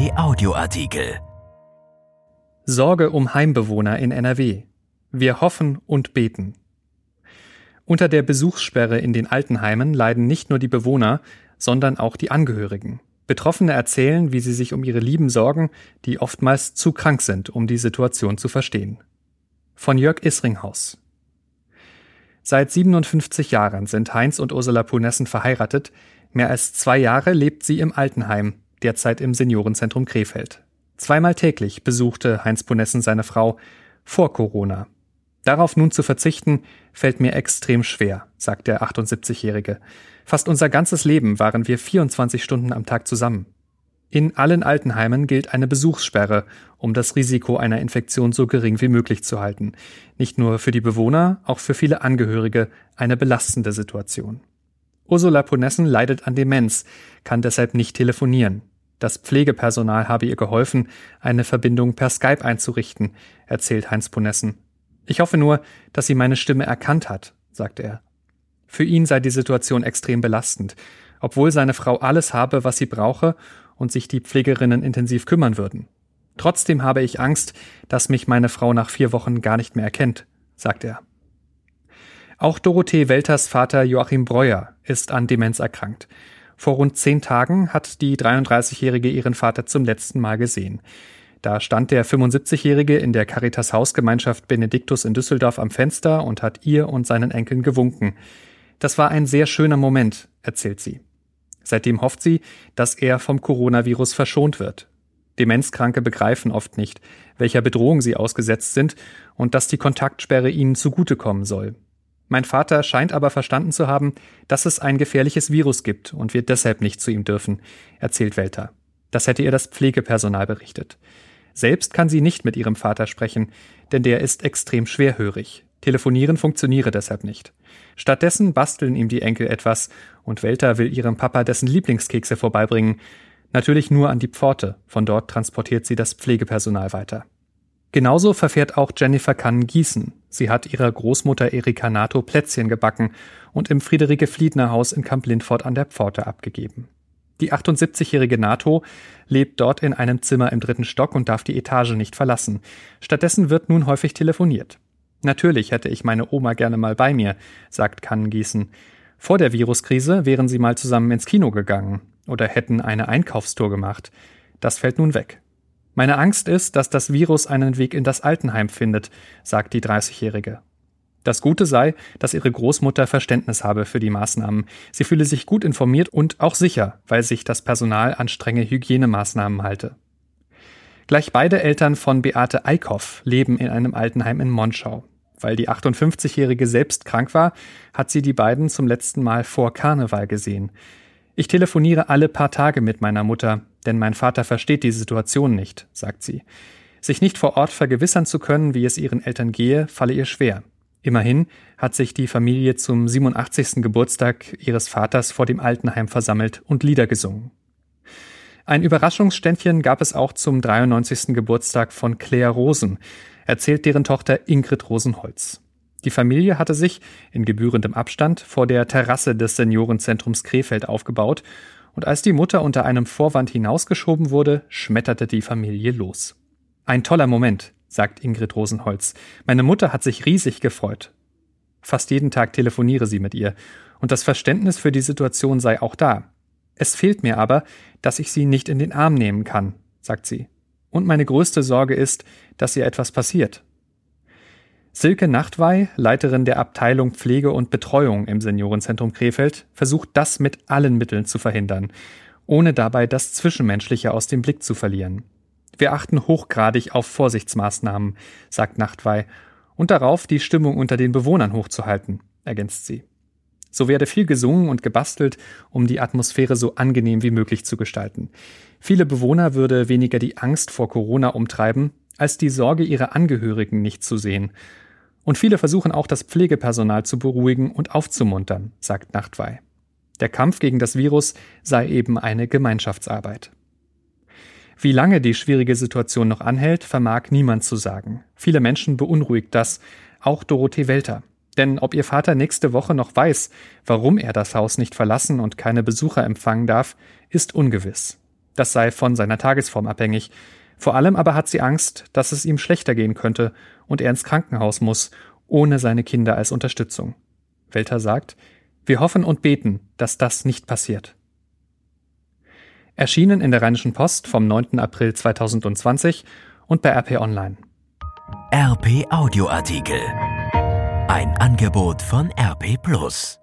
Kai Audioartikel. Sorge um Heimbewohner in NRW. Wir hoffen und beten. Unter der Besuchssperre in den Altenheimen leiden nicht nur die Bewohner, sondern auch die Angehörigen. Betroffene erzählen, wie sie sich um ihre Lieben sorgen, die oftmals zu krank sind, um die Situation zu verstehen. Von Jörg Isringhaus. Seit 57 Jahren sind Heinz und Ursula Punessen verheiratet. Mehr als zwei Jahre lebt sie im Altenheim, derzeit im Seniorenzentrum Krefeld. Zweimal täglich besuchte Heinz Punessen seine Frau vor Corona. Darauf nun zu verzichten, fällt mir extrem schwer, sagt der 78-Jährige. Fast unser ganzes Leben waren wir 24 Stunden am Tag zusammen. In allen Altenheimen gilt eine Besuchssperre, um das Risiko einer Infektion so gering wie möglich zu halten. Nicht nur für die Bewohner, auch für viele Angehörige eine belastende Situation. Ursula Ponessen leidet an Demenz, kann deshalb nicht telefonieren. Das Pflegepersonal habe ihr geholfen, eine Verbindung per Skype einzurichten, erzählt Heinz Ponessen. Ich hoffe nur, dass sie meine Stimme erkannt hat, sagt er. Für ihn sei die Situation extrem belastend, obwohl seine Frau alles habe, was sie brauche und sich die Pflegerinnen intensiv kümmern würden. Trotzdem habe ich Angst, dass mich meine Frau nach vier Wochen gar nicht mehr erkennt, sagt er. Auch Dorothee Welters Vater Joachim Breuer ist an Demenz erkrankt. Vor rund zehn Tagen hat die 33-Jährige ihren Vater zum letzten Mal gesehen. Da stand der 75-Jährige in der Caritas Hausgemeinschaft Benediktus in Düsseldorf am Fenster und hat ihr und seinen Enkeln gewunken. Das war ein sehr schöner Moment, erzählt sie. Seitdem hofft sie, dass er vom Coronavirus verschont wird. Demenzkranke begreifen oft nicht, welcher Bedrohung sie ausgesetzt sind und dass die Kontaktsperre ihnen zugutekommen soll. Mein Vater scheint aber verstanden zu haben, dass es ein gefährliches Virus gibt und wir deshalb nicht zu ihm dürfen, erzählt Welter. Das hätte ihr das Pflegepersonal berichtet. Selbst kann sie nicht mit ihrem Vater sprechen, denn der ist extrem schwerhörig. Telefonieren funktioniere deshalb nicht. Stattdessen basteln ihm die Enkel etwas und Welter will ihrem Papa dessen Lieblingskekse vorbeibringen. Natürlich nur an die Pforte, von dort transportiert sie das Pflegepersonal weiter. Genauso verfährt auch Jennifer Kannen-Gießen. Sie hat ihrer Großmutter Erika Nato Plätzchen gebacken und im Friederike Fliedner Haus in Kamp Lindfort an der Pforte abgegeben. Die 78-jährige NATO lebt dort in einem Zimmer im dritten Stock und darf die Etage nicht verlassen. Stattdessen wird nun häufig telefoniert. Natürlich hätte ich meine Oma gerne mal bei mir, sagt Kannengießen. Vor der Viruskrise wären sie mal zusammen ins Kino gegangen oder hätten eine Einkaufstour gemacht. Das fällt nun weg. Meine Angst ist, dass das Virus einen Weg in das Altenheim findet, sagt die 30-Jährige. Das Gute sei, dass ihre Großmutter Verständnis habe für die Maßnahmen. Sie fühle sich gut informiert und auch sicher, weil sich das Personal an strenge Hygienemaßnahmen halte. Gleich beide Eltern von Beate Eickhoff leben in einem Altenheim in Monschau. Weil die 58-Jährige selbst krank war, hat sie die beiden zum letzten Mal vor Karneval gesehen. Ich telefoniere alle paar Tage mit meiner Mutter, denn mein Vater versteht die Situation nicht, sagt sie. Sich nicht vor Ort vergewissern zu können, wie es ihren Eltern gehe, falle ihr schwer. Immerhin hat sich die Familie zum 87. Geburtstag ihres Vaters vor dem Altenheim versammelt und Lieder gesungen. Ein Überraschungsständchen gab es auch zum 93. Geburtstag von Claire Rosen, erzählt deren Tochter Ingrid Rosenholz. Die Familie hatte sich in gebührendem Abstand vor der Terrasse des Seniorenzentrums Krefeld aufgebaut, und als die Mutter unter einem Vorwand hinausgeschoben wurde, schmetterte die Familie los. Ein toller Moment, sagt Ingrid Rosenholz. Meine Mutter hat sich riesig gefreut. Fast jeden Tag telefoniere sie mit ihr, und das Verständnis für die Situation sei auch da. Es fehlt mir aber, dass ich sie nicht in den Arm nehmen kann, sagt sie. Und meine größte Sorge ist, dass ihr etwas passiert. Silke Nachtwey, Leiterin der Abteilung Pflege und Betreuung im Seniorenzentrum Krefeld, versucht das mit allen Mitteln zu verhindern, ohne dabei das Zwischenmenschliche aus dem Blick zu verlieren. Wir achten hochgradig auf Vorsichtsmaßnahmen, sagt Nachtwey, und darauf, die Stimmung unter den Bewohnern hochzuhalten, ergänzt sie. So werde viel gesungen und gebastelt, um die Atmosphäre so angenehm wie möglich zu gestalten. Viele Bewohner würde weniger die Angst vor Corona umtreiben, als die Sorge ihrer Angehörigen nicht zu sehen. Und viele versuchen auch das Pflegepersonal zu beruhigen und aufzumuntern, sagt Nachtwey. Der Kampf gegen das Virus sei eben eine Gemeinschaftsarbeit. Wie lange die schwierige Situation noch anhält, vermag niemand zu sagen. Viele Menschen beunruhigt das, auch Dorothee Welter. Denn ob ihr Vater nächste Woche noch weiß, warum er das Haus nicht verlassen und keine Besucher empfangen darf, ist ungewiss. Das sei von seiner Tagesform abhängig. Vor allem aber hat sie Angst, dass es ihm schlechter gehen könnte und er ins Krankenhaus muss, ohne seine Kinder als Unterstützung. Welter sagt, wir hoffen und beten, dass das nicht passiert. Erschienen in der Rheinischen Post vom 9. April 2020 und bei RP Online. RP Audioartikel. Ein Angebot von RP Plus.